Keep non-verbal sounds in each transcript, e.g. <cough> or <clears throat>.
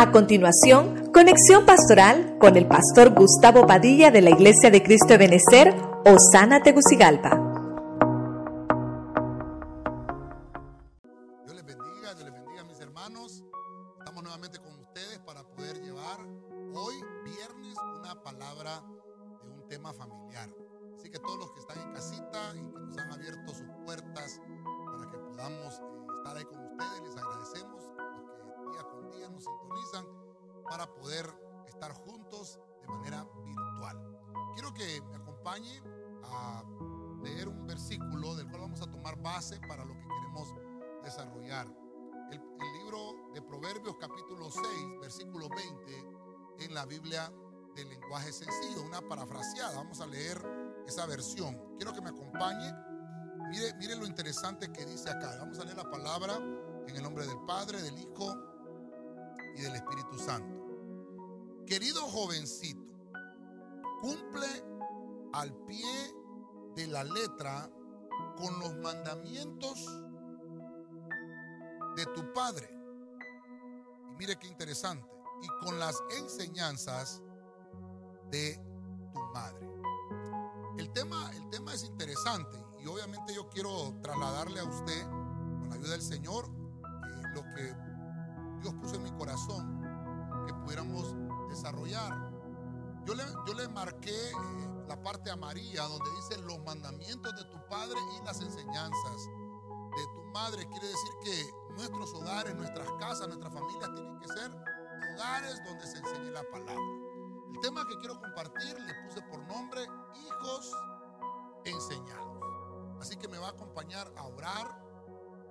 A continuación, conexión pastoral con el pastor Gustavo Padilla de la Iglesia de Cristo de Benecer, Osana Tegucigalpa. Jovencito, cumple al pie de la letra con los mandamientos de tu padre. Y mire qué interesante. Y con las enseñanzas de tu madre. El tema, el tema es interesante y obviamente yo quiero trasladarle a usted, con la ayuda del Señor, eh, lo que Dios puso en mi corazón que pudiéramos desarrollar. Yo le, yo le marqué eh, la parte amarilla donde dice los mandamientos de tu padre y las enseñanzas de tu madre. Quiere decir que nuestros hogares, nuestras casas, nuestras familias tienen que ser hogares donde se enseñe la palabra. El tema que quiero compartir le puse por nombre hijos enseñados. Así que me va a acompañar a orar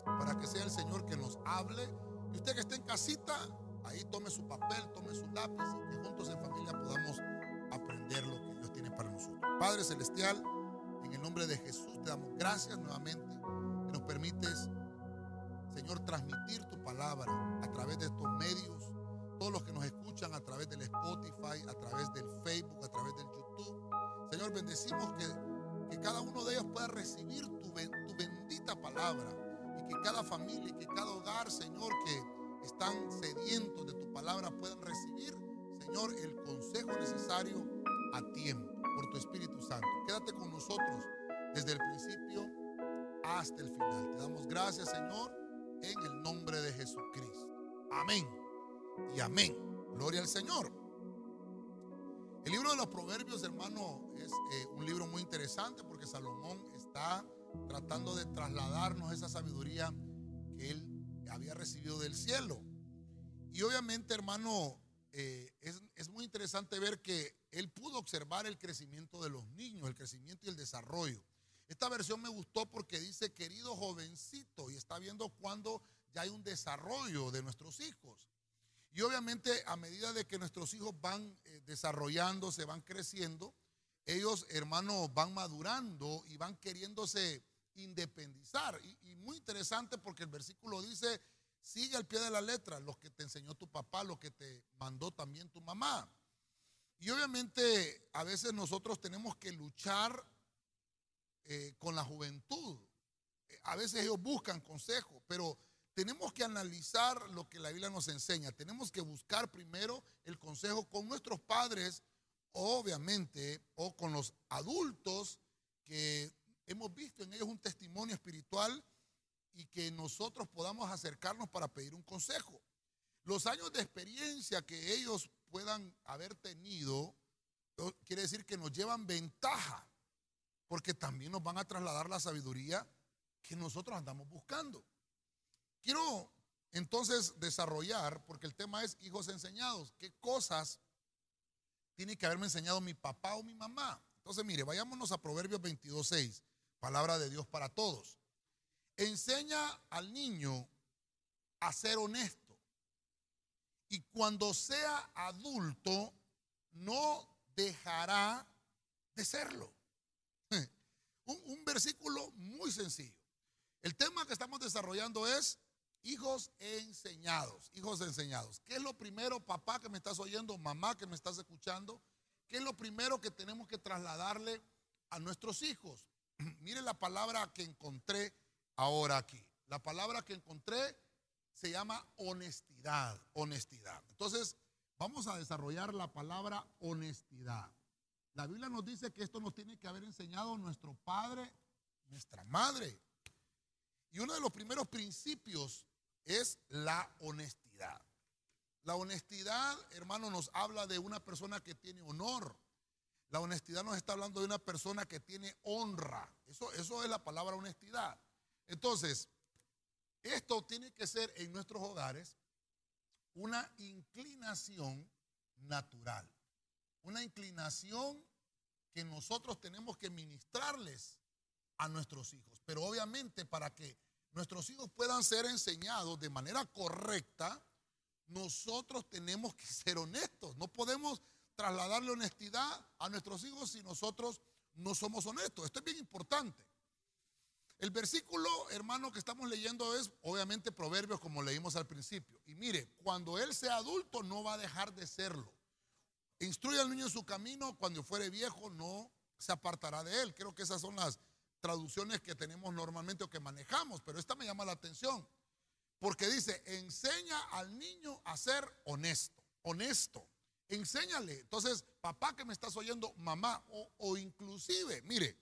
para que sea el Señor que nos hable. Y usted que esté en casita, ahí tome su papel, tome su lápiz y que juntos en familia podamos aprender lo que Dios tiene para nosotros. Padre Celestial, en el nombre de Jesús te damos gracias nuevamente que nos permites, Señor, transmitir tu palabra a través de estos medios. Todos los que nos escuchan a través del Spotify, a través del Facebook, a través del YouTube. Señor, bendecimos que, cada uno de ellos pueda recibir tu, tu bendita palabra. Y que cada familia y que cada hogar, Señor, que están sedientos de tu palabra puedan recibir, Señor, el consejo necesario a tiempo por tu Espíritu Santo. Quédate con nosotros desde el principio hasta el final. Te damos gracias, Señor, en el nombre de Jesucristo. Amén y amén. Gloria al Señor. El libro de los Proverbios, hermano, es eh, un libro muy interesante porque Salomón está tratando de trasladarnos esa sabiduría que él había recibido del cielo. Y obviamente, hermano, eh, es, es muy interesante ver que él pudo observar el crecimiento de los niños, el crecimiento y el desarrollo. Esta versión me gustó porque dice, querido jovencito, y está viendo cuando ya hay un desarrollo de nuestros hijos. Y obviamente a medida de que nuestros hijos van eh, desarrollándose, van creciendo, ellos, hermanos, van madurando y van queriéndose independizar. Y, muy interesante porque el versículo dice, sigue al pie de la letra lo que te enseñó tu papá, lo que te mandó también tu mamá. Y obviamente a veces nosotros tenemos que luchar eh, con la juventud. A veces ellos buscan consejo, pero tenemos que analizar lo que la Biblia nos enseña. Tenemos que buscar primero el consejo con nuestros padres, obviamente, o con los adultos que hemos visto en ellos un testimonio espiritual y que nosotros podamos acercarnos para pedir un consejo. Los años de experiencia que ellos puedan haber tenido, quiere decir que nos llevan ventaja, porque también nos van a trasladar la sabiduría que nosotros andamos buscando. Quiero entonces desarrollar, porque el tema es hijos enseñados, qué cosas tiene que haberme enseñado mi papá o mi mamá. Entonces, mire, vayámonos a Proverbios 22.6, palabra de Dios para todos. Enseña al niño a ser honesto. Y cuando sea adulto, no dejará de serlo. <laughs> Un, versículo muy sencillo. El tema que estamos desarrollando es hijos enseñados, hijos enseñados. ¿Qué es lo primero, papá que me estás oyendo, mamá que me estás escuchando? ¿Qué es lo primero que tenemos que trasladarle a nuestros hijos? <clears throat> Mire la palabra que encontré ahora aquí. La palabra que encontré, se llama honestidad, honestidad. Entonces, vamos a desarrollar la palabra honestidad. La Biblia nos dice que esto nos tiene que haber enseñado nuestro padre, nuestra madre. Y uno de los primeros principios es la honestidad. La honestidad, hermano, nos habla de una persona que tiene honor. La honestidad nos está hablando de una persona que tiene honra. Eso, eso es la palabra honestidad. Entonces, esto tiene que ser en nuestros hogares una inclinación natural. Una inclinación que nosotros tenemos que ministrarles a nuestros hijos. Pero obviamente para que nuestros hijos puedan ser enseñados de manera correcta, nosotros tenemos que ser honestos. No podemos trasladarle honestidad a nuestros hijos si nosotros no somos honestos. Esto es bien importante. El versículo, hermano, que estamos leyendo es obviamente Proverbios como leímos al principio. Y mire, cuando él sea adulto no va a dejar de serlo. Instruye al niño en su camino, cuando fuere viejo no se apartará de él. Creo que esas son las traducciones que tenemos normalmente o que manejamos, pero esta me llama la atención. Porque dice, enseña al niño a ser honesto, honesto. Enséñale. Entonces, papá que me estás oyendo, mamá, o, inclusive, mire,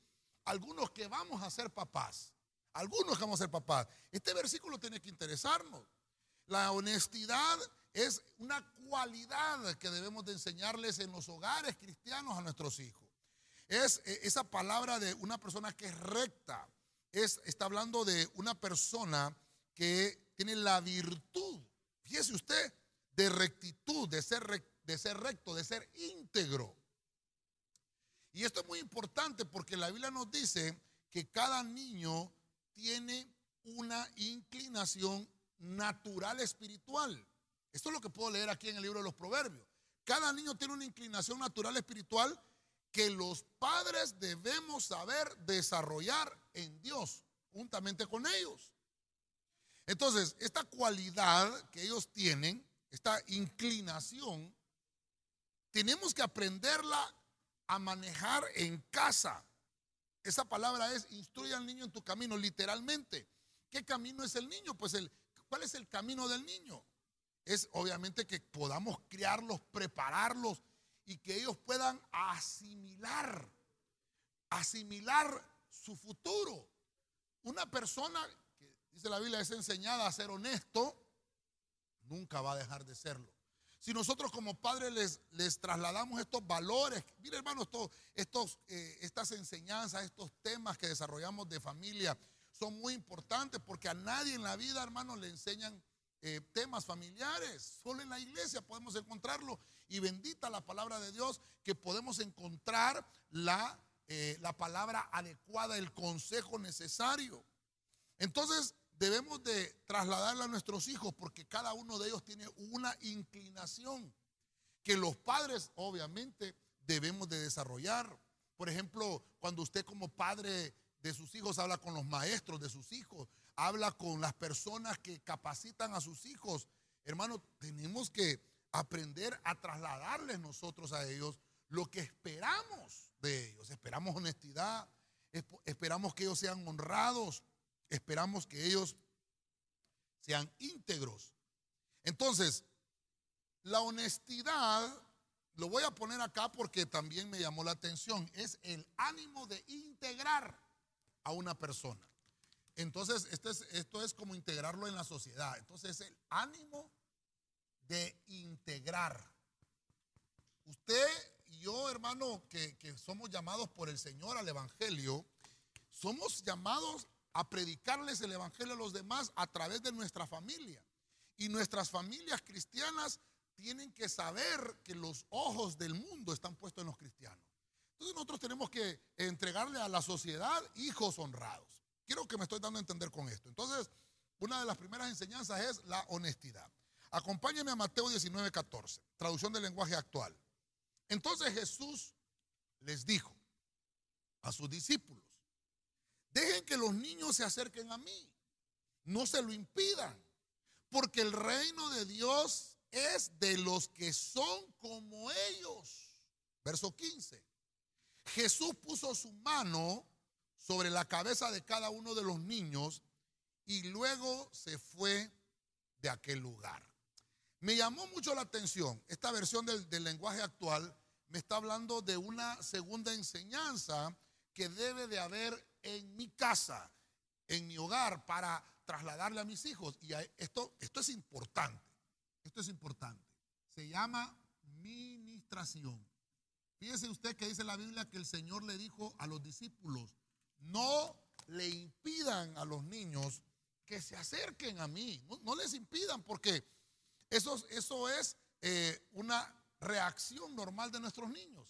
algunos que vamos a ser papás, algunos que vamos a ser papás, este versículo tiene que interesarnos. La honestidad es una cualidad que debemos de enseñarles en los hogares cristianos a nuestros hijos. Es eh, esa palabra de una persona que es recta. Es, está hablando de una persona que tiene la virtud, fíjese usted, de rectitud, de ser, de ser recto, de ser íntegro. Y esto es muy importante porque la Biblia nos dice que cada niño tiene una inclinación natural espiritual. Esto es lo que puedo leer aquí en el libro de los Proverbios. Cada niño tiene una inclinación natural espiritual que los padres debemos saber desarrollar en Dios, juntamente con ellos. Entonces, esta cualidad que ellos tienen, esta inclinación, tenemos que aprenderla a manejar en casa. Esa palabra es instruye al niño en tu camino, literalmente. ¿Qué camino es el niño? Pues el, ¿cuál es el camino del niño? Es obviamente que podamos criarlos, prepararlos y que ellos puedan asimilar, asimilar su futuro. Una persona que dice la Biblia es enseñada a ser honesto, nunca va a dejar de serlo. Si nosotros como padres les, les trasladamos estos valores, mire hermano, estos, eh, estas enseñanzas, estos temas que desarrollamos de familia son muy importantes porque a nadie en la vida, hermano, le enseñan eh, temas familiares. Solo en la iglesia podemos encontrarlo. Y bendita la palabra de Dios que podemos encontrar la, eh, la palabra adecuada, el consejo necesario. Entonces debemos de trasladarla a nuestros hijos porque cada uno de ellos tiene una inclinación que los padres obviamente debemos de desarrollar. Por ejemplo, cuando usted como padre de sus hijos habla con los maestros de sus hijos, habla con las personas que capacitan a sus hijos. Hermano, tenemos que aprender a trasladarles nosotros a ellos lo que esperamos de ellos. Esperamos honestidad, esperamos que ellos sean honrados, esperamos que ellos sean íntegros. Entonces, la honestidad, lo voy a poner acá porque también me llamó la atención, es el ánimo de integrar a una persona. Entonces, esto es, esto es como integrarlo en la sociedad. Entonces, es el ánimo de integrar. Usted y yo, hermano, que, que somos llamados por el Señor al Evangelio, somos llamados a predicarles el Evangelio a los demás a través de nuestra familia. Y nuestras familias cristianas tienen que saber que los ojos del mundo están puestos en los cristianos. Entonces nosotros tenemos que entregarle a la sociedad hijos honrados. Quiero que me estoy dando a entender con esto. Entonces, una de las primeras enseñanzas es la honestidad. Acompáñeme a Mateo 19, 14, traducción del lenguaje actual. Entonces Jesús les dijo a sus discípulos, dejen que los niños se acerquen a mí, no se lo impidan, porque el reino de Dios es de los que son como ellos. Verso 15. Jesús puso su mano sobre la cabeza de cada uno de los niños y luego se fue de aquel lugar. Me llamó mucho la atención, esta versión del, del lenguaje actual me está hablando de una segunda enseñanza que debe de haber en mi casa, en mi hogar, para trasladarle a mis hijos. Y esto, esto es importante, esto es importante. Se llama ministración. Fíjese usted que dice la Biblia que el Señor le dijo a los discípulos, no le impidan a los niños que se acerquen a mí, no, les impidan porque eso, eso es eh, una reacción normal de nuestros niños.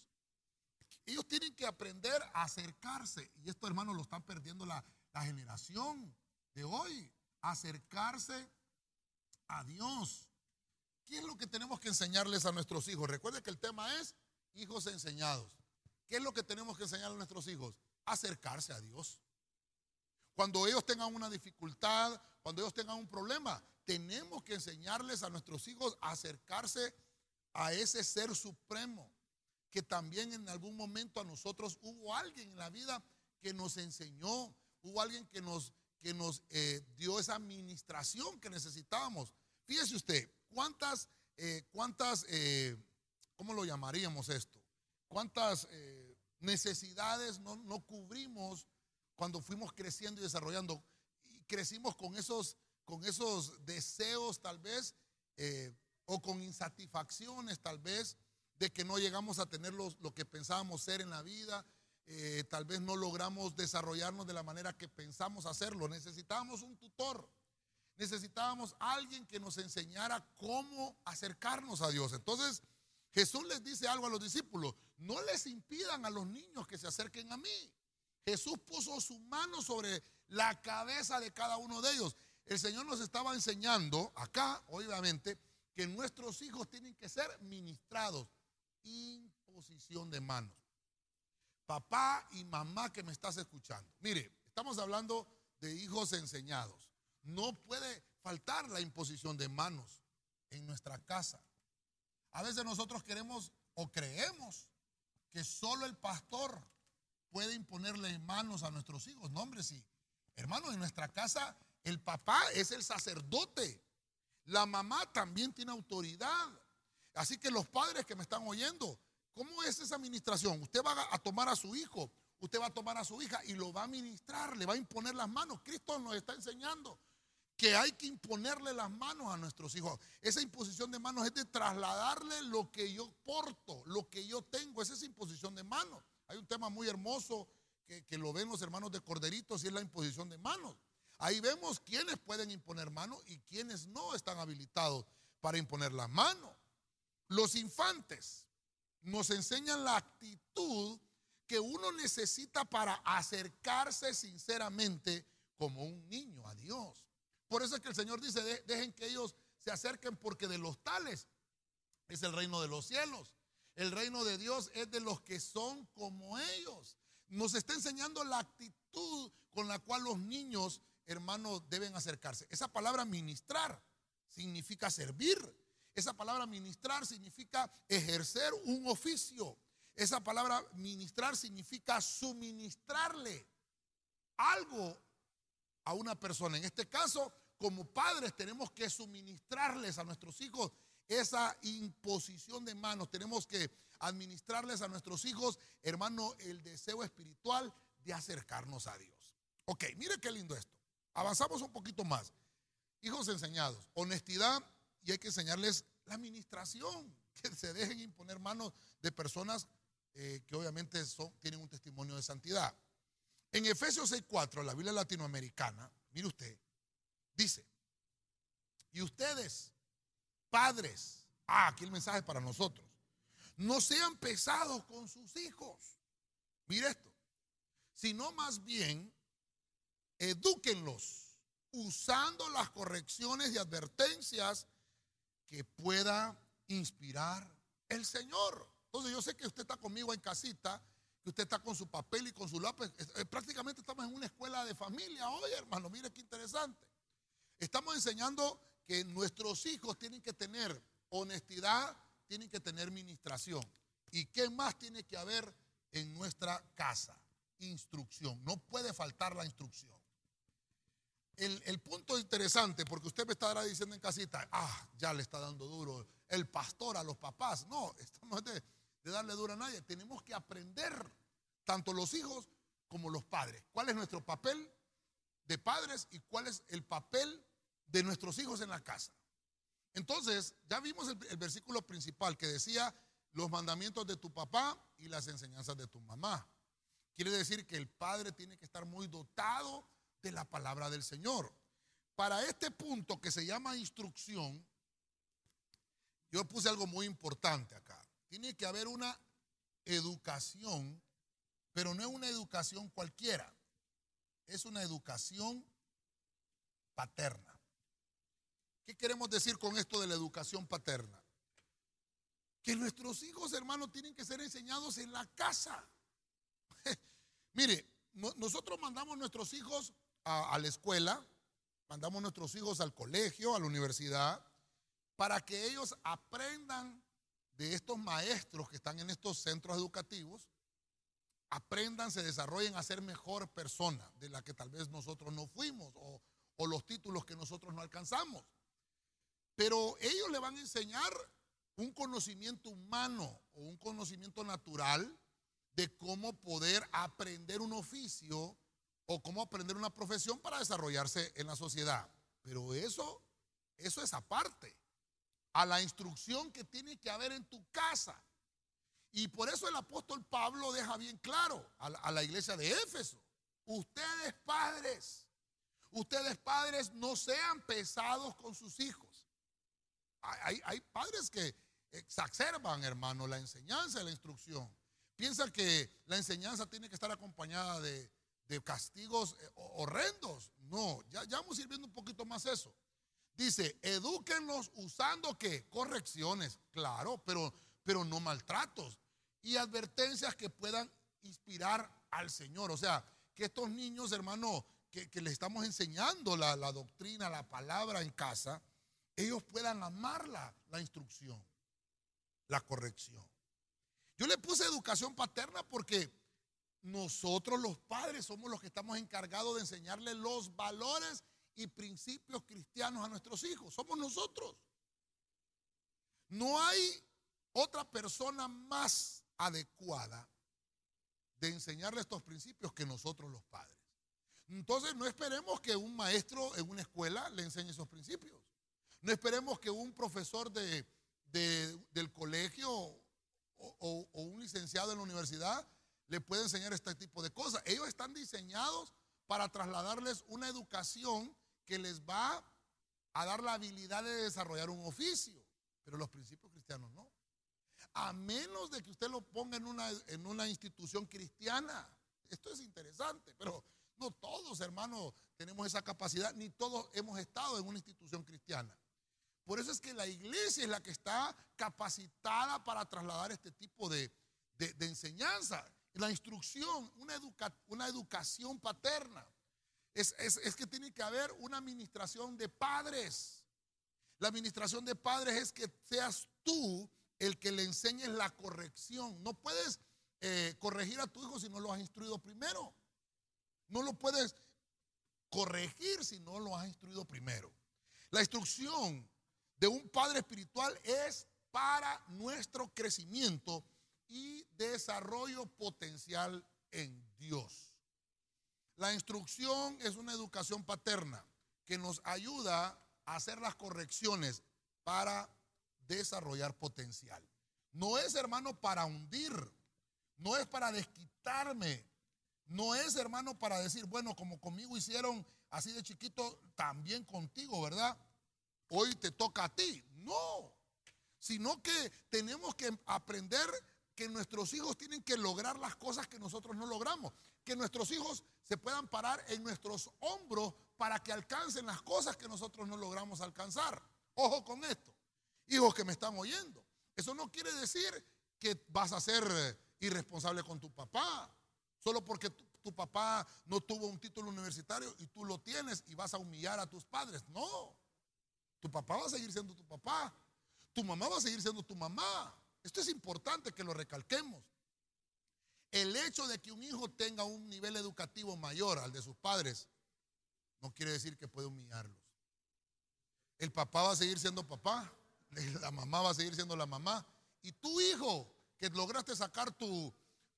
Ellos tienen que aprender a acercarse y esto hermanos lo están perdiendo la, la generación de hoy, acercarse a Dios. ¿Qué es lo que tenemos que enseñarles a nuestros hijos? Recuerde que el tema es hijos enseñados. ¿Qué es lo que tenemos que enseñar a nuestros hijos? Acercarse a Dios. Cuando ellos tengan una dificultad, cuando ellos tengan un problema, tenemos que enseñarles a nuestros hijos a acercarse a ese ser supremo, que también en algún momento a nosotros hubo alguien en la vida que nos enseñó, hubo alguien que nos, que nos eh, dio esa administración que necesitábamos. Fíjese usted, ¿cuántas, eh, cuántas eh, ¿cómo lo llamaríamos esto? ¿Cuántas necesidades no, cubrimos cuando fuimos creciendo y desarrollando? Y crecimos con esos, con esos deseos tal vez, o con insatisfacciones tal vez, de que no llegamos a tener lo que pensábamos ser en la vida. tal vez no logramos desarrollarnos de la manera que pensamos hacerlo. Necesitábamos un tutor necesitábamos alguien que nos enseñara cómo acercarnos a Dios. Entonces, Jesús les dice algo a los discípulos, no les impidan a los niños que se acerquen a mí. Jesús puso su mano sobre la cabeza de cada uno de ellos. El Señor nos estaba enseñando acá, obviamente, que nuestros hijos tienen que ser ministrados. Imposición de manos. Papá y mamá que me estás escuchando. Mire, estamos hablando de hijos enseñados. No puede faltar la imposición de manos en nuestra casa. A veces nosotros queremos o creemos que solo el pastor puede imponerle manos a nuestros hijos. No, hombre, sí. Hermanos, en nuestra casa el papá es el sacerdote. La mamá también tiene autoridad. Así que los padres que me están oyendo, ¿cómo es esa administración? Usted va a tomar a su hijo, usted va a tomar a su hija y lo va a ministrar, le va a imponer las manos. Cristo nos está enseñando que hay que imponerle las manos a nuestros hijos. Esa imposición de manos es de trasladarle lo que yo porto, lo que yo tengo. Esa es imposición de manos. Hay un tema muy hermoso que, lo ven los hermanos de Corderitos y es la imposición de manos. Ahí vemos quiénes pueden imponer manos y quiénes no están habilitados para imponer las manos. Los infantes nos enseñan la actitud que uno necesita para acercarse sinceramente como un niño a Dios. Por eso es que el Señor dice, dejen que ellos se acerquen porque de los tales es el reino de los cielos. El reino de Dios es de los que son como ellos. Nos está enseñando la actitud con la cual los niños, hermanos, deben acercarse. Esa palabra ministrar significa servir. Esa palabra ministrar significa ejercer un oficio. Esa palabra ministrar significa suministrarle algo a una persona. En este caso, como padres tenemos que suministrarles a nuestros hijos esa imposición de manos. Tenemos que administrarles a nuestros hijos, hermano, el deseo espiritual de acercarnos a Dios. Ok, mire qué lindo esto. Avanzamos un poquito más. Hijos enseñados, honestidad y hay que enseñarles la administración, <laughs> que se dejen imponer manos de personas eh, que obviamente son, tienen un testimonio de santidad. En Efesios 6.4, la Biblia latinoamericana, mire usted, dice, y ustedes, padres, ah, aquí el mensaje para nosotros, no sean pesados con sus hijos. Mire esto, sino más bien, edúquenlos usando las correcciones y advertencias que pueda inspirar el Señor. Entonces yo sé que usted está conmigo en casita usted está con su papel y con su lápiz. Prácticamente estamos en una escuela de familia hoy, hermano. Mire qué interesante. Estamos enseñando que nuestros hijos tienen que tener honestidad, tienen que tener ministración. ¿Y qué más tiene que haber en nuestra casa? Instrucción. No puede faltar la instrucción. El, punto interesante, porque usted me estará diciendo en casita, ah, ya le está dando duro el pastor a los papás. No, estamos de, de darle duro a nadie. Tenemos que aprender, tanto los hijos como los padres, cuál es nuestro papel de padres y cuál es el papel de nuestros hijos en la casa. Entonces, ya vimos el, el, versículo principal que decía los mandamientos de tu papá y las enseñanzas de tu mamá. Quiere decir que el padre tiene que estar muy dotado de la palabra del Señor. Para este punto que se llama instrucción, yo puse algo muy importante acá. Tiene que haber una educación, pero no es una educación cualquiera, es una educación paterna. ¿Qué queremos decir con esto de la educación paterna? Que nuestros hijos, hermanos, tienen que ser enseñados en la casa. <laughs> Mire, nosotros mandamos nuestros hijos a, la escuela, mandamos nuestros hijos al colegio, a la universidad, para que ellos aprendan de estos maestros que están en estos centros educativos, aprendan, se desarrollen a ser mejor persona de la que tal vez nosotros no fuimos o los títulos que nosotros no alcanzamos. Pero ellos le van a enseñar un conocimiento humano o un conocimiento natural de cómo poder aprender un oficio o cómo aprender una profesión para desarrollarse en la sociedad. Pero eso, eso es aparte a la instrucción que tiene que haber en tu casa. Y por eso el apóstol Pablo deja bien claro a la, iglesia de Éfeso, ustedes padres, ustedes padres no sean pesados con sus hijos. Hay, hay padres que exacerban, hermano, la enseñanza y la instrucción. Piensan que la enseñanza tiene que estar acompañada de, de castigos eh, horrendos. No, ya, ya vamos a ir un poquito más eso. Dice, edúquenlos usando qué? Correcciones, claro, pero, pero no maltratos. Y advertencias que puedan inspirar al Señor. O sea, que estos niños, hermano, que, que les estamos enseñando la, la, doctrina, la palabra en casa, ellos puedan amarla, la instrucción, la corrección. Yo le puse educación paterna porque nosotros los padres somos los que estamos encargados de enseñarle los valores y principios cristianos a nuestros hijos. Somos nosotros. No hay otra persona más adecuada de enseñarle estos principios que nosotros los padres. Entonces no esperemos que un maestro en una escuela le enseñe esos principios. No esperemos que un profesor de, del colegio o un licenciado en la universidad le puede enseñar este tipo de cosas. Ellos están diseñados para trasladarles una educación que les va a dar la habilidad de desarrollar un oficio, pero los principios cristianos no. A menos de que usted lo ponga en una, en una institución cristiana. Esto es interesante, pero no todos, hermanos, tenemos esa capacidad, ni todos hemos estado en una institución cristiana. Por eso es que la iglesia es la que está capacitada para trasladar este tipo de, de, de enseñanza la instrucción, una, una educación paterna. Es, que tiene que haber una administración de padres. La administración de padres es que seas tú el que le enseñes la corrección. No puedes eh, corregir a tu hijo si no lo has instruido primero. No lo puedes corregir si no lo has instruido primero. La instrucción de un padre espiritual es para nuestro crecimiento y desarrollo potencial en Dios. La instrucción es una educación paterna que nos ayuda a hacer las correcciones para desarrollar potencial. No es, hermano, para hundir, no es para desquitarme, no es, hermano, para decir, bueno, como conmigo hicieron así de chiquito, también contigo, ¿verdad? Hoy te toca a ti. No, sino que tenemos que aprender que nuestros hijos tienen que lograr las cosas que nosotros no logramos. Que nuestros hijos se puedan parar en nuestros hombros para que alcancen las cosas que nosotros no logramos alcanzar. Ojo con esto. Hijos que me están oyendo. Eso no quiere decir que vas a ser eh, irresponsable con tu papá. Solo porque tu, tu papá no tuvo un título universitario y tú lo tienes y vas a humillar a tus padres. No. Tu papá va a seguir siendo tu papá. Tu mamá va a seguir siendo tu mamá. Esto es importante que lo recalquemos. El hecho de que un hijo tenga un nivel educativo mayor al de sus padres no quiere decir que puede humillarlos. El papá va a seguir siendo papá, <laughs> la mamá va a seguir siendo la mamá. Y tu hijo, que lograste sacar tu,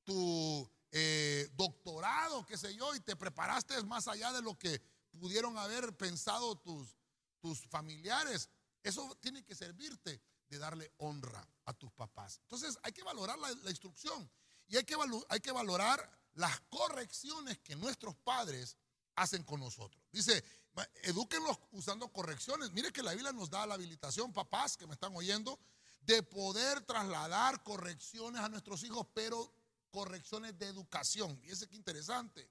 tu eh, doctorado, qué sé yo, y te preparaste más allá de lo que pudieron haber pensado tus, tus familiares, eso tiene que servirte de darle honra a tus papás. Entonces hay que valorar la, instrucción y hay que, hay que valorar las correcciones que nuestros padres hacen con nosotros. Dice, edúquenlos usando correcciones. Mire que la Biblia nos da la habilitación, papás que me están oyendo, de poder trasladar correcciones a nuestros hijos, pero correcciones de educación. Fíjense qué interesante.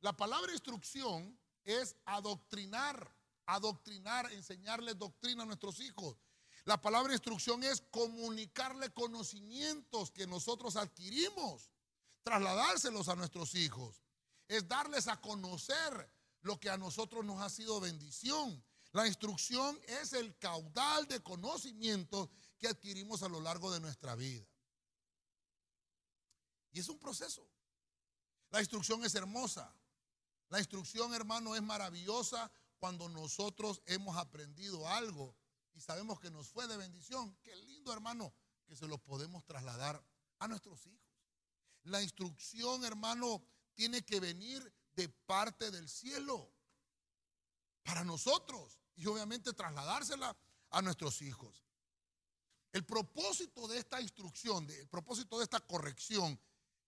La palabra instrucción es adoctrinar, adoctrinar, enseñarles doctrina a nuestros hijos. La palabra instrucción es comunicarle conocimientos que nosotros adquirimos, trasladárselos a nuestros hijos. Es darles a conocer lo que a nosotros nos ha sido bendición. La instrucción es el caudal de conocimientos que adquirimos a lo largo de nuestra vida. Y es un proceso. La instrucción es hermosa. La instrucción, hermano, es maravillosa cuando nosotros hemos aprendido algo y sabemos que nos fue de bendición. Qué lindo, hermano, que se lo podemos trasladar a nuestros hijos. La instrucción, hermano, tiene que venir de parte del cielo para nosotros y obviamente trasladársela a nuestros hijos. El propósito de esta instrucción, el propósito de esta corrección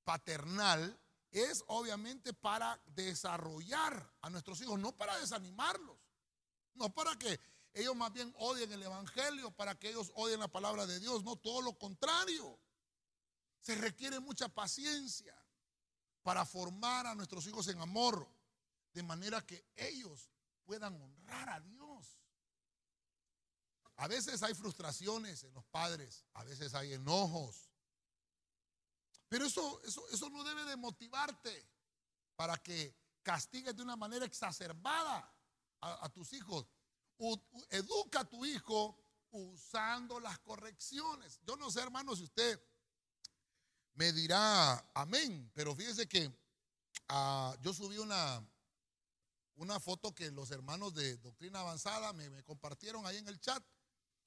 paternal es obviamente para desarrollar a nuestros hijos, no para desanimarlos, no para que ellos más bien odien el Evangelio, para que ellos odien la palabra de Dios, no todo lo contrario. Se requiere mucha paciencia para formar a nuestros hijos en amor, de manera que ellos puedan honrar a Dios. A veces hay frustraciones en los padres, a veces hay enojos, pero eso, eso, eso no debe de motivarte para que castigues de una manera exacerbada a, tus hijos. Educa a tu hijo usando las correcciones. Yo no sé, hermano, si usted me dirá amén, pero fíjese que ah, yo subí una, una foto que los hermanos de Doctrina Avanzada me, compartieron ahí en el chat.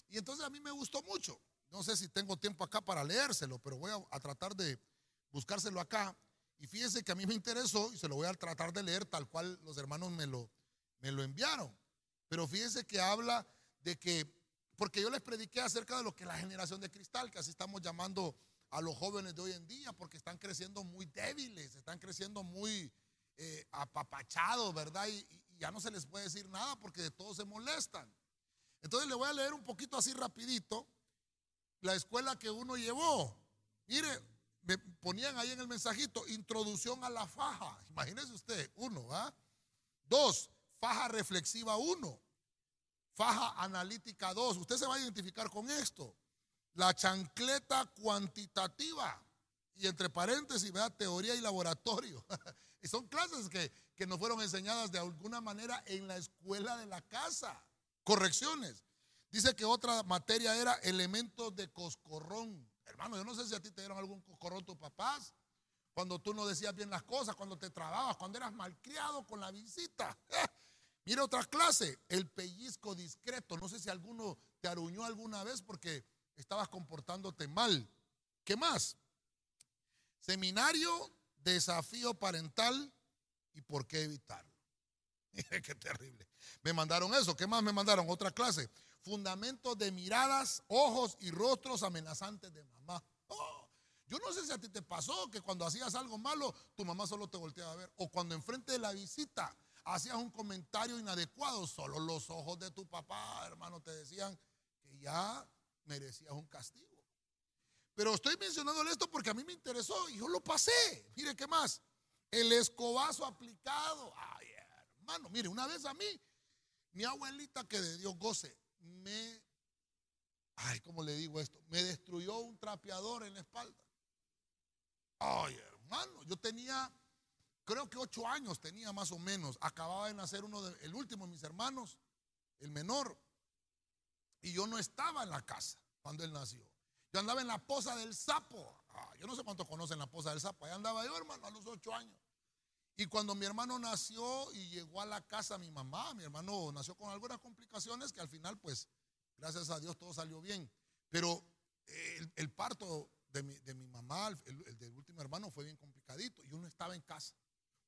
Y entonces a mí me gustó mucho. No sé si tengo tiempo acá para leérselo, pero voy a tratar de, buscárselo acá. Y fíjese que a mí me interesó y se lo voy a tratar de leer tal cual los hermanos me lo, me lo enviaron. Pero fíjese que habla de que, porque yo les prediqué acerca de lo que la generación de cristal, que así estamos llamando a los jóvenes de hoy en día, porque están creciendo muy débiles, están creciendo muy eh, apapachados, ¿verdad? Y, ya no se les puede decir nada porque de todos se molestan. Entonces le voy a leer un poquito así rapidito la escuela que uno llevó. Mire, me ponían ahí en el mensajito, introducción a la faja. Imagínese usted, uno, ¿ah? Dos, faja reflexiva uno. Faja analítica dos. Usted se va a identificar con esto. La chancleta cuantitativa. Y entre paréntesis, vea, teoría y laboratorio. <laughs> y son clases que, que nos fueron enseñadas de alguna manera en la escuela de la casa. Correcciones. Dice que otra materia era elementos de coscorrón. Hermano, yo no sé si a ti te dieron algún cocorrón tus papás, cuando tú no decías bien las cosas, cuando te trababas, cuando eras malcriado con la visita. <laughs> Mira otra clase, el pellizco discreto. No sé si alguno te aruñó alguna vez porque estabas comportándote mal. ¿Qué más? Seminario, desafío parental y por qué evitarlo. <laughs> qué terrible. Me mandaron eso. ¿Qué más me mandaron? Otra clase fundamentos de miradas, ojos y rostros amenazantes de mamá. Oh, yo no sé si a ti te pasó que cuando hacías algo malo, tu mamá solo te volteaba a ver. O cuando enfrente de la visita hacías un comentario inadecuado, solo los ojos de tu papá, hermano, te decían que ya merecías un castigo. Pero estoy mencionando esto porque a mí me interesó y yo lo pasé. Mire qué más. El escobazo aplicado. Ay, hermano, mire, una vez a mí, mi abuelita que de Dios goce, me, ay, ¿cómo le digo esto? Me destruyó un trapeador en la espalda. Ay, hermano, yo tenía, creo que ocho años tenía más o menos. Acababa de nacer uno de, el último de mis hermanos, el menor. Y yo no estaba en la casa cuando él nació. Yo andaba en la poza del sapo. yo no sé cuántos conocen la poza del sapo. Ahí andaba yo, hermano, a los ocho años. Y cuando mi hermano nació y llegó a la casa mi mamá, mi hermano nació con algunas complicaciones que al final, pues, gracias a Dios todo salió bien. Pero el, parto de mi, mamá, el, del último hermano, fue bien complicadito y uno estaba en casa.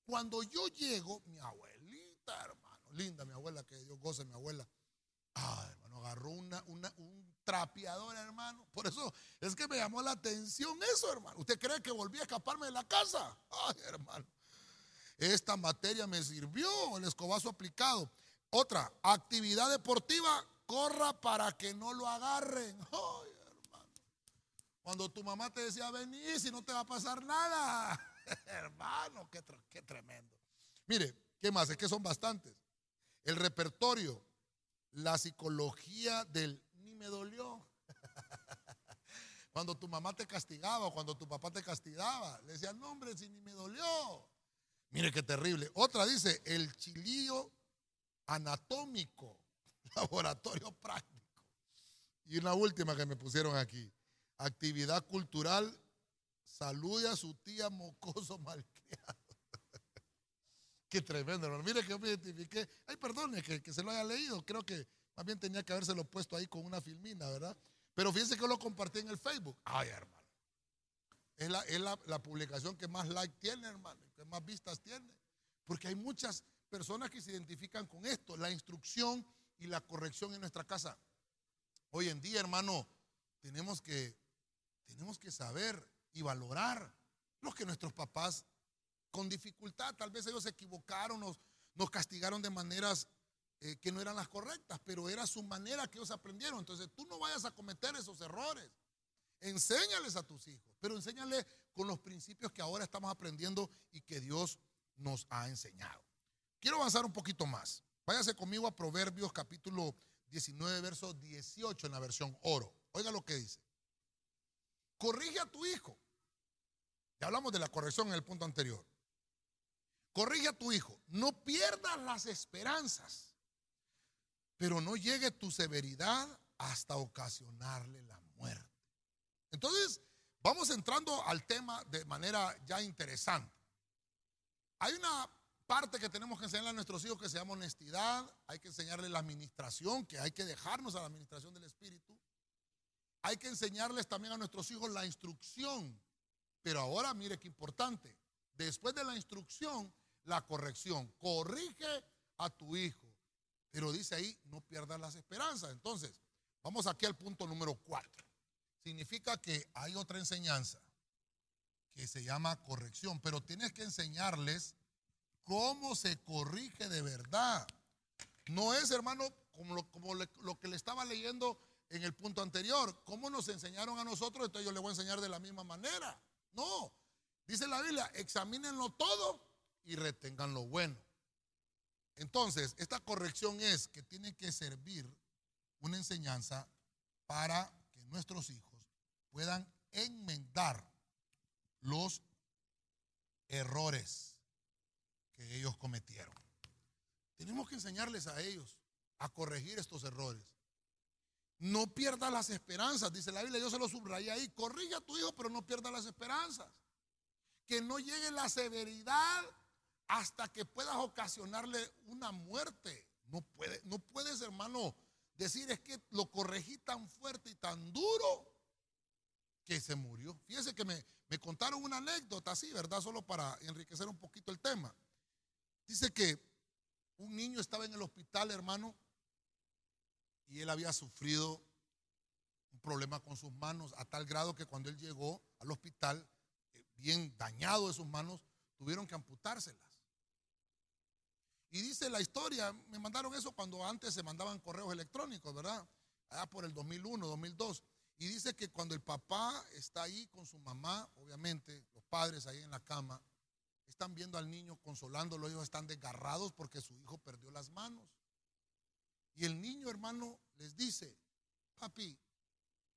Cuando yo llego, mi abuelita, hermano, linda mi abuela, que Dios goce mi abuela, ah, hermano, agarró una, un trapeador, hermano. Por eso es que me llamó la atención eso, hermano. ¿Usted cree que volví a escaparme de la casa? Ay, hermano. Esta materia me sirvió, el escobazo aplicado. Otra, actividad deportiva, corra para que no lo agarren. Ay, hermano. Cuando tu mamá te decía, vení, si no te va a pasar nada. <laughs> hermano, qué, tremendo. Mire, ¿qué más? Es que son bastantes. El repertorio, la psicología del ni me dolió. <laughs> Cuando tu mamá te castigaba, cuando tu papá te castigaba, le decían, no hombre, si ni me dolió. Mire qué terrible. Otra dice, el chilío anatómico, <laughs> laboratorio práctico. Y una última que me pusieron aquí, actividad cultural, salude a su tía mocoso malcriado. <laughs> qué tremendo, hermano. Mire que yo me identifiqué. Ay, perdone que, se lo haya leído. Creo que más bien tenía que habérselo puesto ahí con una filmina, ¿verdad? Pero fíjense que yo lo compartí en el Facebook. Ay, hermano. Es, la, publicación que más like tiene, hermano, que más vistas tiene. Porque hay muchas personas que se identifican con esto, la instrucción y la corrección en nuestra casa. Hoy en día, hermano, tenemos que, tenemos que saber y valorar lo que nuestros papás con dificultad, tal vez ellos se equivocaron, nos, nos castigaron de maneras eh, que no eran las correctas, pero era su manera que ellos aprendieron. Entonces tú no vayas a cometer esos errores. Enséñales a tus hijos, pero enséñales con los principios que ahora estamos aprendiendo y que Dios nos ha enseñado. Quiero avanzar un poquito más. Váyase conmigo a Proverbios capítulo 19, verso 18 en la versión oro. Oiga lo que dice. Corrige a tu hijo. Ya hablamos de la corrección en el punto anterior. Corrige a tu hijo. No pierdas las esperanzas, pero no llegue tu severidad hasta ocasionarle la muerte. Entonces, vamos entrando al tema de manera ya interesante. Hay una parte que tenemos que enseñarle a nuestros hijos que se llama honestidad, hay que enseñarles la administración, que hay que dejarnos a la administración del Espíritu. Hay que enseñarles también a nuestros hijos la instrucción. Pero ahora mire qué importante. Después de la instrucción, la corrección. Corrige a tu hijo. Pero dice ahí, no pierdas las esperanzas. Entonces, vamos aquí al punto número cuatro significa que hay otra enseñanza que se llama corrección, pero tienes que enseñarles cómo se corrige de verdad. No es, hermano, como, lo, lo que le estaba leyendo en el punto anterior, cómo nos enseñaron a nosotros, entonces yo le voy a enseñar de la misma manera. No, dice la Biblia, examínenlo todo y retengan lo bueno. Entonces, esta corrección es que tiene que servir una enseñanza para que nuestros hijos puedan enmendar los errores que ellos cometieron. Tenemos que enseñarles a ellos a corregir estos errores. No pierda las esperanzas, dice la Biblia, yo se lo subrayé ahí. Corrige a tu hijo, pero no pierda las esperanzas. Que no llegue la severidad hasta que puedas ocasionarle una muerte. No, puede, no puedes, hermano, decir es que lo corregí tan fuerte y tan duro que se murió. Fíjese que me, me contaron una anécdota así, ¿verdad? Solo para enriquecer un poquito el tema. Dice que un niño estaba en el hospital, hermano, y él había sufrido un problema con sus manos a tal grado que cuando él llegó al hospital, eh, bien dañado de sus manos, tuvieron que amputárselas. Y dice la historia, me mandaron eso cuando antes se mandaban correos electrónicos, ¿verdad? Allá por el 2001, 2002. Y dice que cuando el papá está ahí con su mamá, obviamente, los padres ahí en la cama, están viendo al niño consolándolo, ellos están desgarrados porque su hijo perdió las manos. Y el niño, hermano, les dice, papi,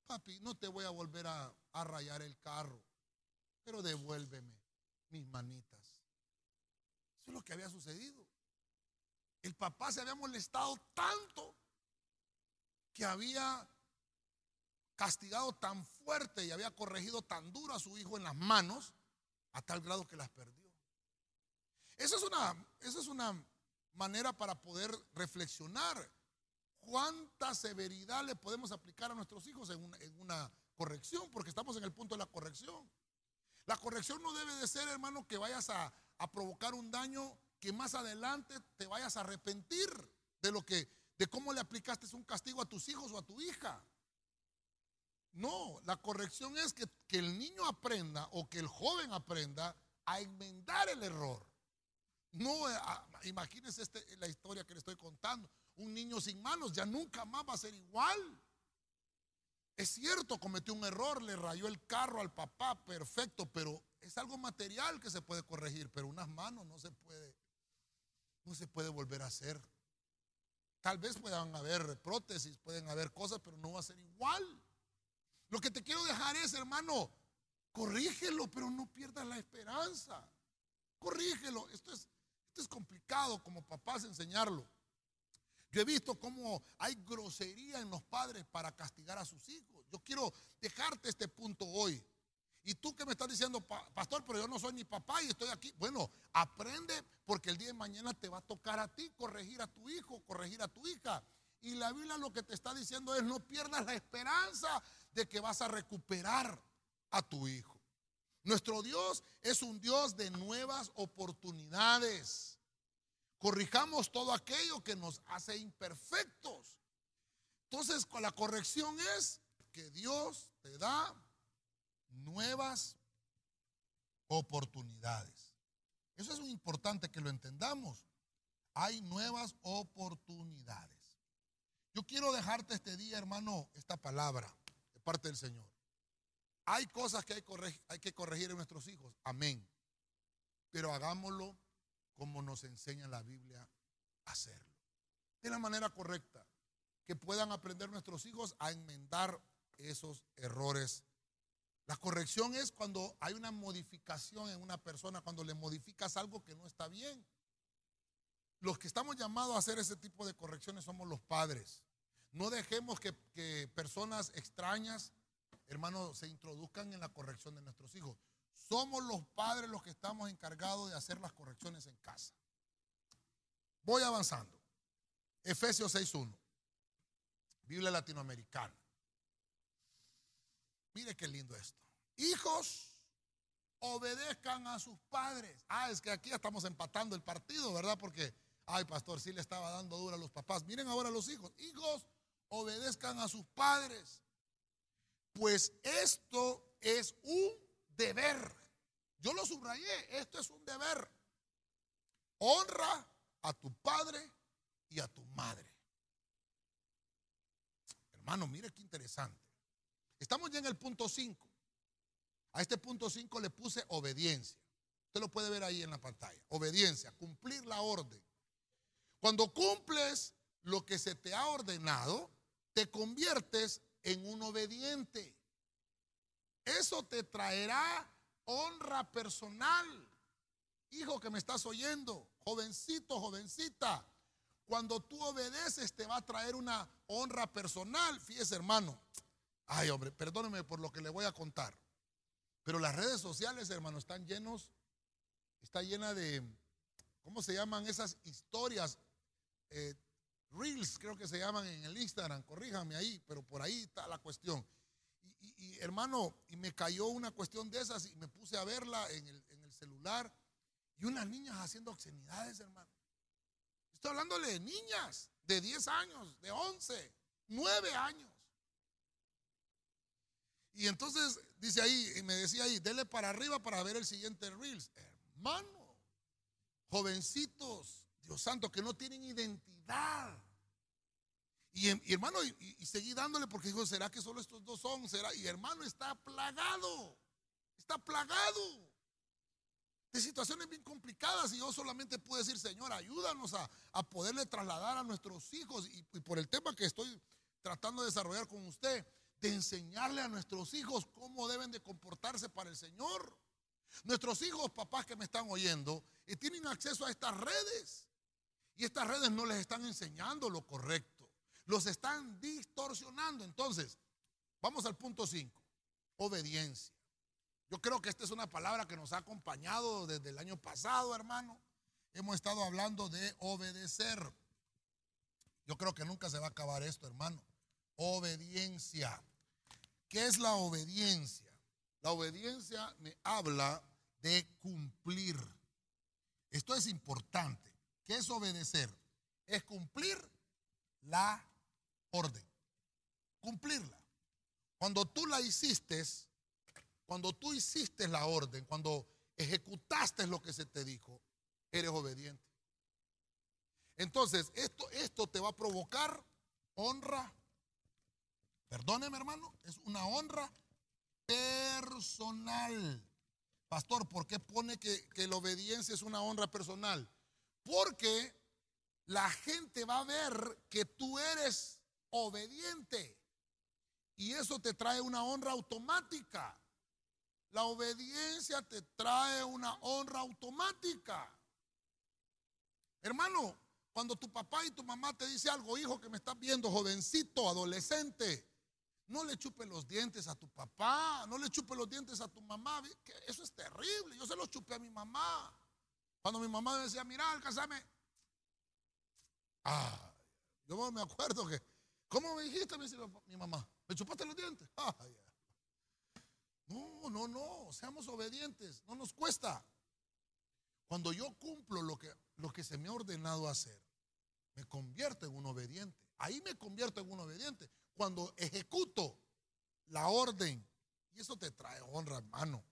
papi, no te voy a volver a, rayar el carro, pero devuélveme mis manitas. Eso es lo que había sucedido. El papá se había molestado tanto que había castigado tan fuerte y había corregido tan duro a su hijo en las manos, a tal grado que las perdió. Esa es una, esa es una manera para poder reflexionar cuánta severidad le podemos aplicar a nuestros hijos en una, corrección, porque estamos en el punto de la corrección. La corrección no debe de ser, hermano, que vayas a, a provocar un daño que más adelante te vayas a arrepentir de lo que, de cómo le aplicaste un castigo a tus hijos o a tu hija. No, la corrección es que, que el niño aprenda o que el joven aprenda a enmendar el error. No, imagínense este, la historia que le estoy contando. Un niño sin manos ya nunca más va a ser igual. Es cierto, cometió un error, le rayó el carro al papá, perfecto, pero es algo material que se puede corregir, pero unas manos no se puede, no se puede volver a hacer. Tal vez puedan haber prótesis, pueden haber cosas, pero no va a ser igual. Lo que te quiero dejar es, hermano, corrígelo, pero no pierdas la esperanza. Corrígelo. Esto es, esto es complicado como papás enseñarlo. Yo he visto cómo hay grosería en los padres para castigar a sus hijos. Yo quiero dejarte este punto hoy. Y tú que me estás diciendo, pastor, pero yo no soy ni papá y estoy aquí. Bueno, aprende porque el día de mañana te va a tocar a ti corregir a tu hijo, corregir a tu hija. Y la Biblia lo que te está diciendo es no pierdas la esperanza de que vas a recuperar a tu hijo. Nuestro Dios es un Dios de nuevas oportunidades. Corrijamos todo aquello que nos hace imperfectos. Entonces, con la corrección es que Dios te da nuevas oportunidades. Eso es muy importante que lo entendamos. Hay nuevas oportunidades. Yo quiero dejarte este día, hermano, esta palabra de parte del Señor. Hay cosas que hay, que corregir en nuestros hijos, amén. Pero hagámoslo como nos enseña la Biblia a hacerlo. De la manera correcta, que puedan aprender nuestros hijos a enmendar esos errores. La corrección es cuando hay una modificación en una persona, cuando le modificas algo que no está bien. Los que estamos llamados a hacer ese tipo de correcciones somos los padres. No dejemos que, que personas extrañas hermanos, se introduzcan en la corrección de nuestros hijos. Somos los padres los que estamos encargados de hacer las correcciones en casa. Voy avanzando. Efesios 6.1. Biblia latinoamericana. Mire qué lindo esto. Hijos, obedezcan a sus padres. Ah, es que aquí estamos empatando el partido, ¿verdad? Porque, ay, pastor, sí le estaba dando dura a los papás. Miren ahora los hijos. Hijos, obedezcan a sus padres pues esto es un deber. Yo lo subrayé, esto es un deber. Honra a tu padre y a tu madre. Hermano, mire qué interesante. Estamos ya en el punto 5. A este punto 5 le puse obediencia. Usted lo puede ver ahí en la pantalla. Obediencia, cumplir la orden. Cuando cumples lo que se te ha ordenado, te conviertes en un obediente. Eso te traerá honra personal. Hijo que me estás oyendo, jovencito, jovencita, cuando tú obedeces te va a traer una honra personal. Fíjese, hermano. Ay, hombre, perdóneme por lo que le voy a contar. Pero las redes sociales, hermano, están llenos, está llena de, ¿cómo se llaman esas historias? Eh, Reels creo que se llaman en el Instagram, corríjame ahí, pero por ahí está la cuestión. Y, hermano, y me cayó una cuestión de esas y me puse a verla en el, en el celular y unas niñas haciendo obscenidades, hermano. Estoy hablándole de niñas de 10 años, de 11, 9 años. Y entonces dice ahí, y me decía ahí, dele para arriba para ver el siguiente Reels. Hermano, jovencitos, Dios santo, que no tienen identidad. Y, hermano, y, seguí dándole porque dijo, ¿será que solo estos dos son? Y hermano, está plagado. Está plagado de situaciones bien complicadas y yo solamente puedo decir, Señor, ayúdanos a, poderle trasladar a nuestros hijos y, y, por el tema que estoy tratando de desarrollar con usted, de enseñarle a nuestros hijos cómo deben de comportarse para el Señor. Nuestros hijos, papás que me están oyendo, y tienen acceso a estas redes. Y estas redes no les están enseñando lo correcto. Los están distorsionando. Entonces, vamos al punto 5. Obediencia. Yo creo que esta es una palabra que nos ha acompañado desde el año pasado, hermano. hemos estado hablando de obedecer. Yo creo que nunca se va a acabar esto, hermano. Obediencia. ¿Qué es la obediencia? La obediencia me habla de cumplir. Esto es importante. ¿Qué es obedecer? Es cumplir la orden. Cumplirla. Cuando tú la hiciste, cuando tú hiciste la orden, cuando ejecutaste lo que se te dijo, eres obediente. Entonces, esto, esto te va a provocar honra. Perdóneme, hermano, es una honra personal. Pastor, ¿por qué pone que, que la obediencia es una honra personal? Porque la gente va a ver que tú eres obediente. Y eso te trae una honra automática. La obediencia te trae una honra automática. Hermano, cuando tu papá y tu mamá te dice algo, hijo que me estás viendo, jovencito, adolescente, no le chupe los dientes a tu papá, no le chupe los dientes a tu mamá. Eso es terrible. Yo se los chupé a mi mamá. Cuando mi mamá me decía, mira, alcanzame. Ah, yo me acuerdo que, ¿cómo me dijiste? Me decía mi mamá, ¿me chupaste los dientes? no, no, no, seamos obedientes, no nos cuesta. Cuando yo cumplo lo que, que se me ha ordenado hacer, me convierto en un obediente. Ahí me convierto en un obediente. Cuando ejecuto la orden, y eso te trae honra, hermano.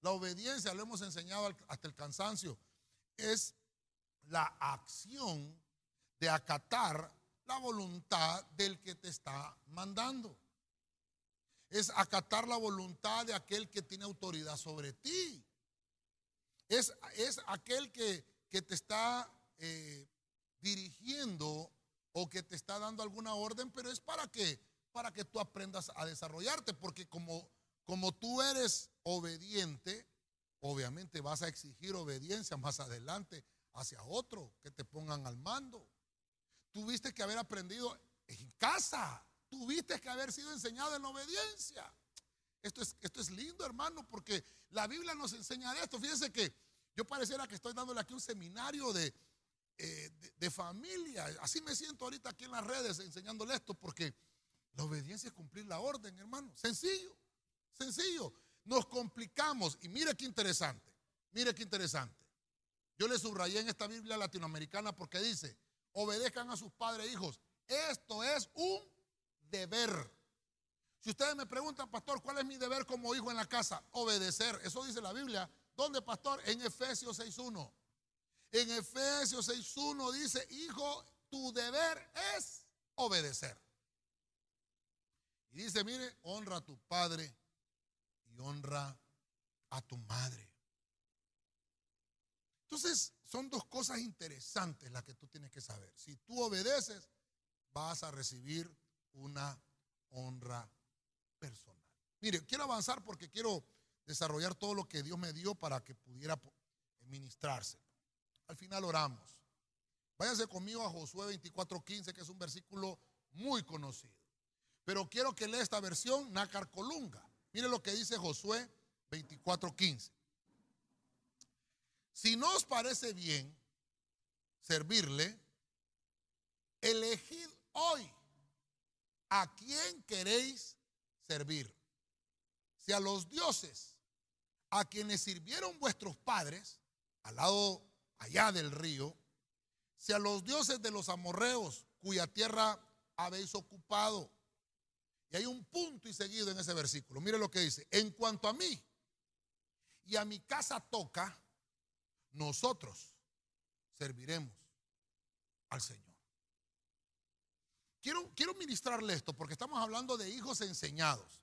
La obediencia, lo hemos enseñado hasta el cansancio, es la acción de acatar la voluntad del que te está mandando. Es acatar la voluntad de aquel que tiene autoridad sobre ti. Es, es aquel que, te está eh, dirigiendo o que te está dando alguna orden, pero es para que para que tú aprendas a desarrollarte, porque como, como tú eres obediente, obviamente vas a exigir obediencia más adelante hacia otro que te pongan al mando. Tuviste que haber aprendido en casa, tuviste que haber sido enseñado en obediencia. Esto es, esto es lindo, hermano, porque la Biblia nos enseña esto. Fíjense que yo pareciera que estoy dándole aquí un seminario de, eh, de, familia. Así me siento ahorita aquí en las redes enseñándole esto, porque la obediencia es cumplir la orden, hermano. Sencillo, sencillo. Nos complicamos. Y mire qué interesante, mire qué interesante. Yo le subrayé en esta Biblia latinoamericana porque dice, obedezcan a sus padres e hijos. Esto es un deber. Si ustedes me preguntan, pastor, ¿cuál es mi deber como hijo en la casa? Obedecer. Eso dice la Biblia. ¿Dónde, pastor? En Efesios 6.1. En Efesios 6.1 dice, hijo, tu deber es obedecer. Y dice, mire, honra a tu padre y honra a tu madre. Entonces, son dos cosas interesantes las que tú tienes que saber. Si tú obedeces, vas a recibir una honra personal. Mire, quiero avanzar porque quiero desarrollar todo lo que Dios me dio para que pudiera ministrarse. Al final oramos. Váyase conmigo a Josué 24:15, que es un versículo muy conocido. Pero quiero que lea esta versión, Nácar Colunga. Mire lo que dice Josué 24:15. Si no os parece bien servirle, elegid hoy a quién queréis servir. Si a los dioses a quienes sirvieron vuestros padres, al lado allá del río, si a los dioses de los amorreos cuya tierra habéis ocupado. Y hay un punto y seguido en ese versículo. Mire lo que dice. En cuanto a mí y a mi casa toca, nosotros serviremos al Señor. Quiero, quiero ministrarle esto porque estamos hablando de hijos enseñados.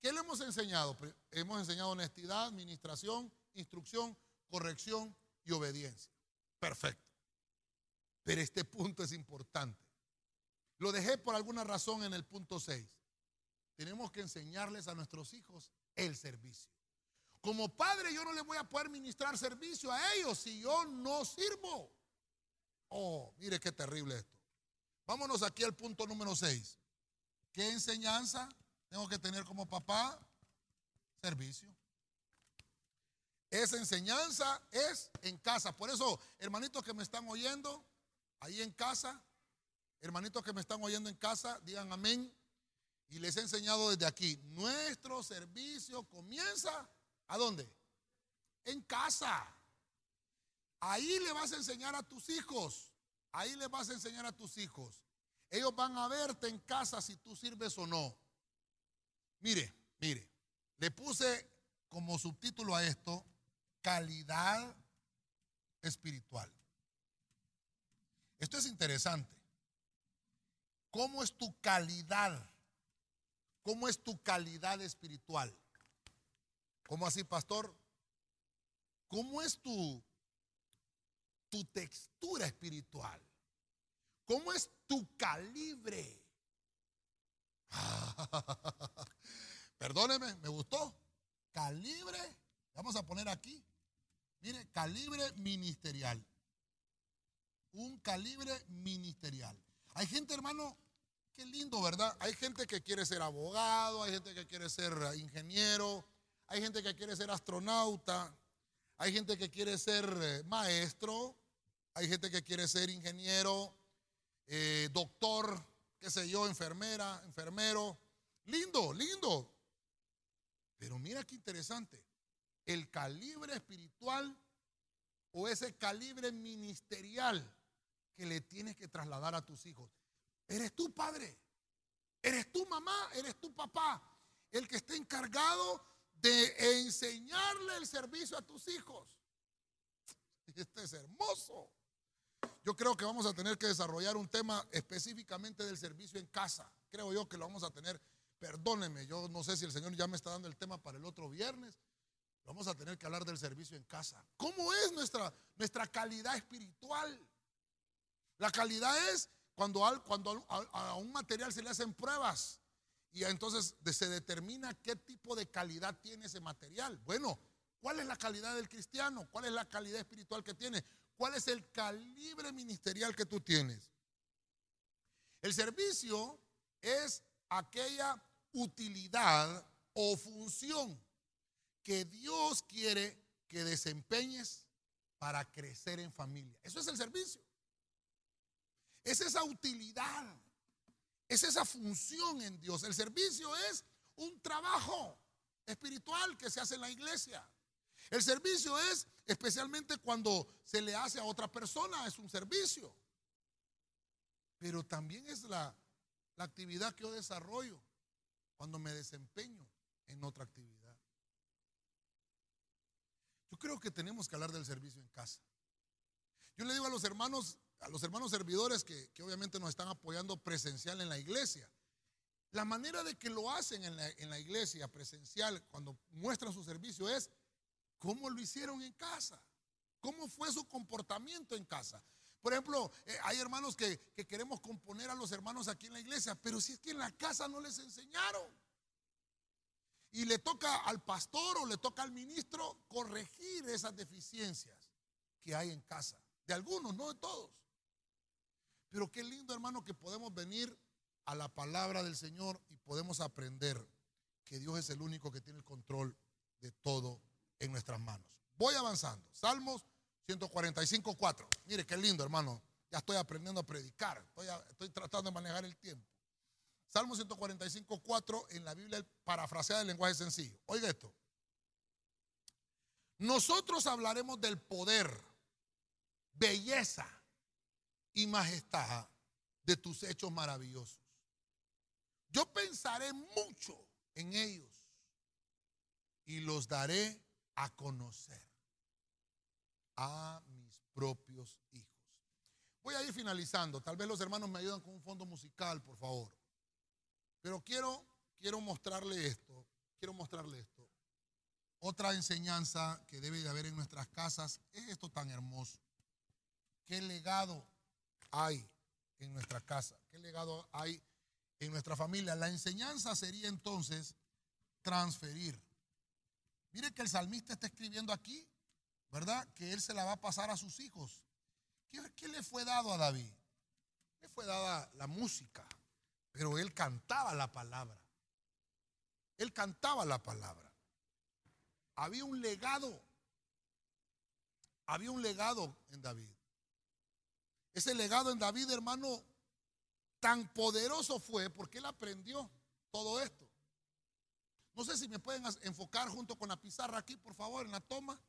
¿Qué le hemos enseñado? Hemos enseñado honestidad, administración, instrucción, corrección y obediencia. Perfecto. Pero este punto es importante. Lo dejé por alguna razón en el punto 6. Tenemos que enseñarles a nuestros hijos el servicio. Como padre yo no les voy a poder ministrar servicio a ellos si yo no sirvo. Oh, mire qué terrible esto. Vámonos aquí al punto número 6. ¿Qué enseñanza tengo que tener como papá? Servicio. Esa enseñanza es en casa. Por eso, hermanitos que me están oyendo, ahí en casa, hermanitos que me están oyendo en casa, digan amén. Y les he enseñado desde aquí, nuestro servicio comienza, ¿a dónde? En casa. Ahí le vas a enseñar a tus hijos. Ahí le vas a enseñar a tus hijos. Ellos van a verte en casa si tú sirves o no. Mire, mire, le puse como subtítulo a esto, calidad espiritual. Esto es interesante. ¿Cómo es tu calidad? ¿Cómo es tu calidad espiritual? ¿Cómo así, pastor? ¿Cómo es tu, tu textura espiritual? ¿Cómo es tu calibre? <laughs> Perdóneme, me gustó. Calibre, vamos a poner aquí. Mire, calibre ministerial. Un calibre ministerial. Hay gente, hermano, qué lindo, ¿verdad? Hay gente que quiere ser abogado, hay gente que quiere ser ingeniero, hay gente que quiere ser astronauta, hay gente que quiere ser eh, maestro, hay gente que quiere ser ingeniero, eh, doctor, qué sé yo, enfermera, enfermero. Lindo, lindo. Pero mira qué interesante. El calibre espiritual o ese calibre ministerial que le tienes que trasladar a tus hijos. Eres tu padre, eres tu mamá, eres tu papá, el que está encargado de enseñarle el servicio a tus hijos. Este es hermoso. Yo creo que vamos a tener que desarrollar un tema específicamente del servicio en casa. Creo yo que lo vamos a tener. Perdóneme, yo no sé si el Señor ya me está dando el tema para el otro viernes. Vamos a tener que hablar del servicio en casa. ¿Cómo es nuestra, nuestra calidad espiritual? La calidad es cuando, cuando a, un material se le hacen pruebas y entonces se determina qué tipo de calidad tiene ese material. Bueno, ¿cuál es la calidad del cristiano? ¿Cuál es la calidad espiritual que tiene? ¿Cuál es el calibre ministerial que tú tienes? El servicio es aquella utilidad o función que Dios quiere que desempeñes para crecer en familia. Eso es el servicio. Es esa utilidad. Es esa función en Dios. El servicio es un trabajo espiritual que se hace en la iglesia. El servicio es especialmente cuando se le hace a otra persona, es un servicio. Pero también es la, actividad que yo desarrollo cuando me desempeño en otra actividad. Yo creo que tenemos que hablar del servicio en casa. Yo le digo a los hermanos, a los hermanos servidores que, obviamente nos están apoyando presencial en la iglesia, la manera de que lo hacen en la, en la iglesia presencial cuando muestran su servicio es cómo lo hicieron en casa, cómo fue su comportamiento en casa. Por ejemplo, eh, hay hermanos que, que, queremos componer a los hermanos aquí en la iglesia, pero si es que en la casa no les enseñaron. Y le toca al pastor o le toca al ministro corregir esas deficiencias que hay en casa. De algunos, no de todos. Pero qué lindo, hermano, que podemos venir a la palabra del Señor y podemos aprender que Dios es el único que tiene el control de todo en nuestras manos. Voy avanzando. Salmos 145, 4. Mire qué lindo, hermano. Ya estoy aprendiendo a predicar. Estoy, tratando de manejar el tiempo. Salmo 145, 4 en la Biblia parafraseada del lenguaje sencillo. Oiga esto. Nosotros hablaremos del poder, belleza y majestad de tus hechos maravillosos. Yo pensaré mucho en ellos y los daré a conocer a mis propios hijos. Voy a ir finalizando. Tal vez los hermanos me ayudan con un fondo musical, por favor. Pero quiero, quiero mostrarle esto. Quiero mostrarle esto. Otra enseñanza que debe de haber en nuestras casas es esto tan hermoso. ¿Qué legado hay en nuestra casa? ¿Qué legado hay en nuestra familia? La enseñanza sería entonces transferir Mire que el salmista está escribiendo aquí, ¿verdad? Que él se la va a pasar a sus hijos. ¿Qué, le fue dado a David? Le fue dada la música, pero él cantaba la palabra. Él cantaba la palabra. Había un legado había un legado en David. Ese legado en David, hermano, tan poderoso fue porque él aprendió todo esto. No sé si me pueden enfocar junto con la pizarra aquí, por favor, en la toma.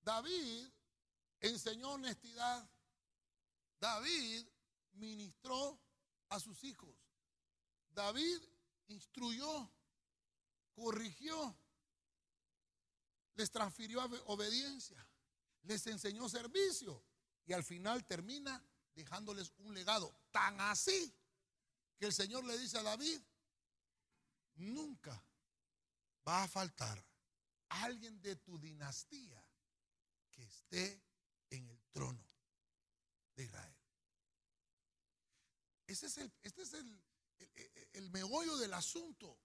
David enseñó honestidad. David ministró a sus hijos. David instruyó, corrigió, les transfirió obediencia, les enseñó servicio y al final termina dejándoles un legado tan así que el Señor le dice a David, nunca va a faltar alguien de tu dinastía que esté en el trono de Israel. Ese es el, este es el, el, meollo del asunto.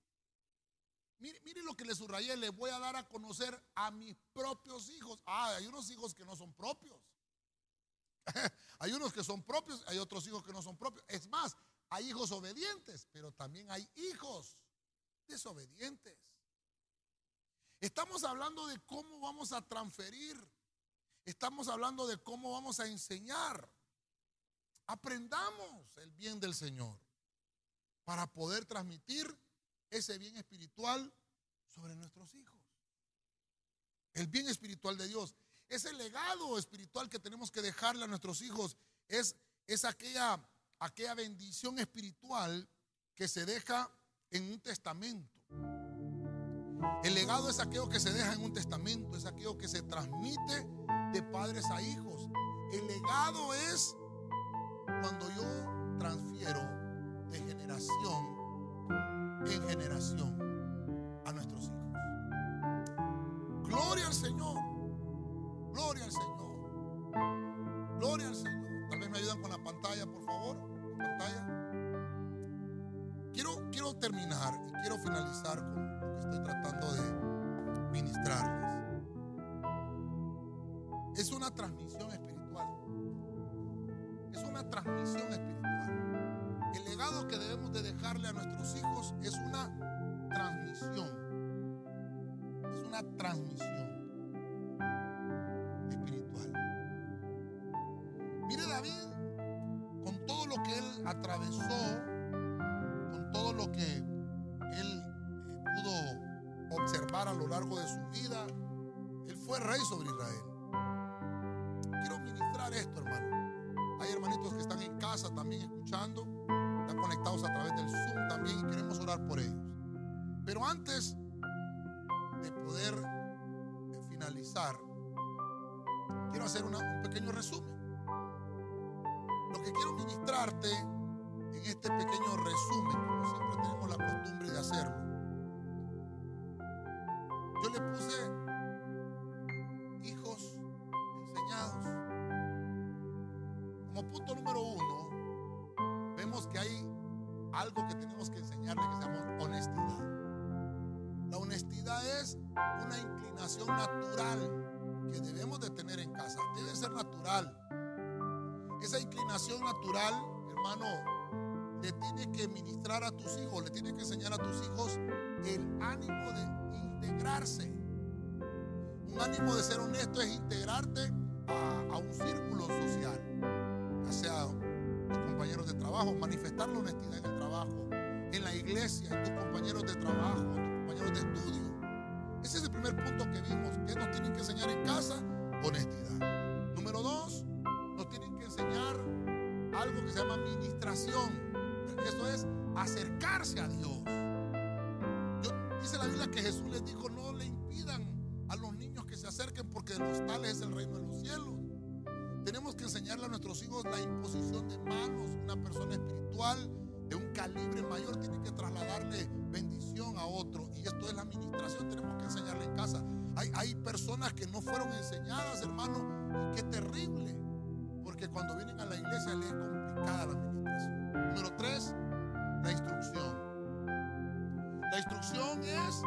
Mire, mire, lo que le subrayé, le voy a dar a conocer a mis propios hijos. Ah, hay unos hijos que no son propios. <laughs> hay unos que son propios, hay otros hijos que no son propios. Es más, hay hijos obedientes, pero también hay hijos desobedientes. Estamos hablando de cómo vamos a transferir. Estamos hablando de cómo vamos a enseñar. Aprendamos el bien del Señor para poder transmitir ese bien espiritual sobre nuestros hijos. El bien espiritual de Dios. Ese legado espiritual que tenemos que dejarle a nuestros hijos es, es aquella, aquella bendición espiritual que se deja en un testamento. El legado es aquello que se deja en un testamento, es aquello que se transmite de padres a hijos. El legado es cuando yo transfiero de generación en generación a nuestros hijos. Gloria al Señor. Gloria al Señor. Gloria al Señor. Tal vez me ayudan con la pantalla, por favor. pantalla. Quiero, quiero terminar y quiero finalizar con lo que estoy tratando de ministrarles. Es una transmisión espiritual. Es una transmisión espiritual. El legado que debemos de dejarle a nuestros hijos es una transmisión. Es una transmisión atravesó, con todo lo que él eh, pudo observar a lo largo de su vida, él fue rey sobre Israel. Quiero ministrar esto, hermano. Hay hermanitos que están en casa también escuchando, están conectados a través del Zoom también y queremos orar por ellos. Pero antes de poder finalizar, quiero hacer un pequeño resumen. Lo que quiero ministrarte en este pequeño resumen, como siempre tenemos la costumbre de hacerlo, yo le puse enseñar a tus hijos el ánimo de integrarse. Un ánimo de ser honesto es integrarte a, un círculo social, ya sea tus compañeros de trabajo, manifestar la honestidad en el trabajo, en la iglesia, en tus compañeros de trabajo, tus compañeros de estudio. Ese es el primer punto que vimos, que nos tienen que enseñar en casa, honestidad. Número dos, nos tienen que enseñar algo que se llama administración. Eso es acercarse a Dios. dice la Biblia que Jesús les dijo, no le impidan a los niños que se acerquen porque de los tales es el reino de los cielos. Tenemos que enseñarle a nuestros hijos la imposición de manos. Una persona espiritual de un calibre mayor tiene que trasladarle bendición a otro. Y esto es la administración, tenemos que enseñarle en casa. Hay, hay personas que no fueron enseñadas, hermano, y qué terrible. Porque cuando vienen a la iglesia les es complicada la administración. Número tres, la instrucción. La instrucción es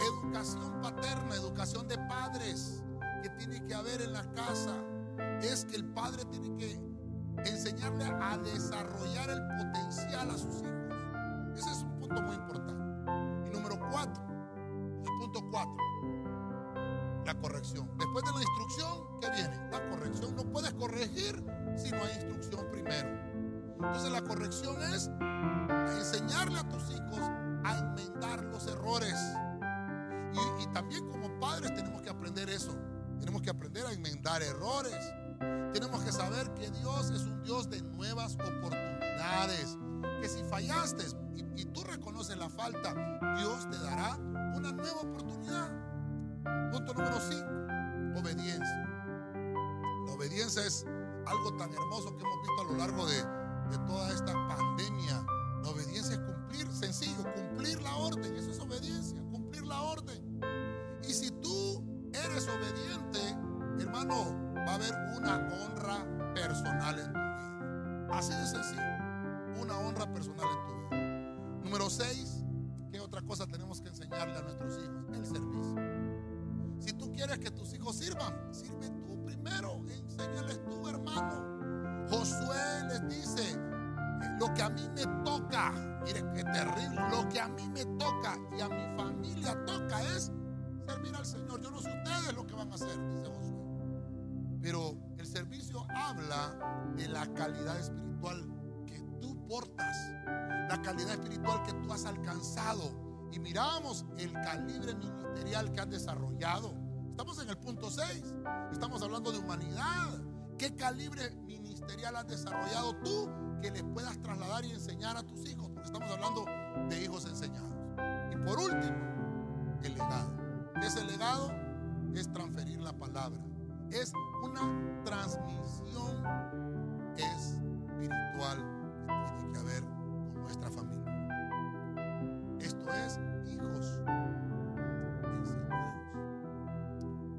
educación paterna, educación de padres que tiene que haber en la casa. Es que el padre tiene que enseñarle a desarrollar el potencial a sus hijos. Ese es un punto muy importante. Y número cuatro, el punto cuatro, la corrección. Después de la instrucción, ¿qué viene? La corrección. No puedes corregir si no hay instrucción primero. Entonces la corrección es enseñarle a tus hijos a enmendar los errores. Y, también como padres tenemos que aprender eso. Tenemos que aprender a enmendar errores. Tenemos que saber que Dios es un Dios de nuevas oportunidades. Que si fallaste y, tú reconoces la falta, Dios te dará una nueva oportunidad. Punto número 5, obediencia. La obediencia es algo tan hermoso que hemos visto a lo largo de, de toda esta pandemia. La obediencia es cumplir, sencillo, cumplir la orden. Eso es obediencia, cumplir la orden. Y si tú eres obediente, hermano, va a haber una honra personal en tu vida. Así de sencillo. Una honra personal en tu vida. Número 6, ¿qué otra cosa tenemos que enseñarle a nuestros hijos? El servicio. Si tú quieres que tus hijos sirvan, sirve tú primero. Enséñales tú, hermano. Josué les dice, lo que a mí me toca, mire qué terrible, lo que a mí me toca y a mi familia toca es servir al Señor. Yo no sé ustedes lo que van a hacer, dice Josué. Pero el servicio habla de la calidad espiritual que tú portas, la calidad espiritual que tú has alcanzado. Y miramos el calibre ministerial que has desarrollado. Estamos en el punto 6. Estamos hablando de humanidad. ¿Qué calibre ministerial has desarrollado tú que les puedas trasladar y enseñar a tus hijos, porque estamos hablando de hijos enseñados. Y por último, el legado. Ese legado es transferir la palabra, es una transmisión espiritual que tiene que haber con nuestra familia. Esto es hijos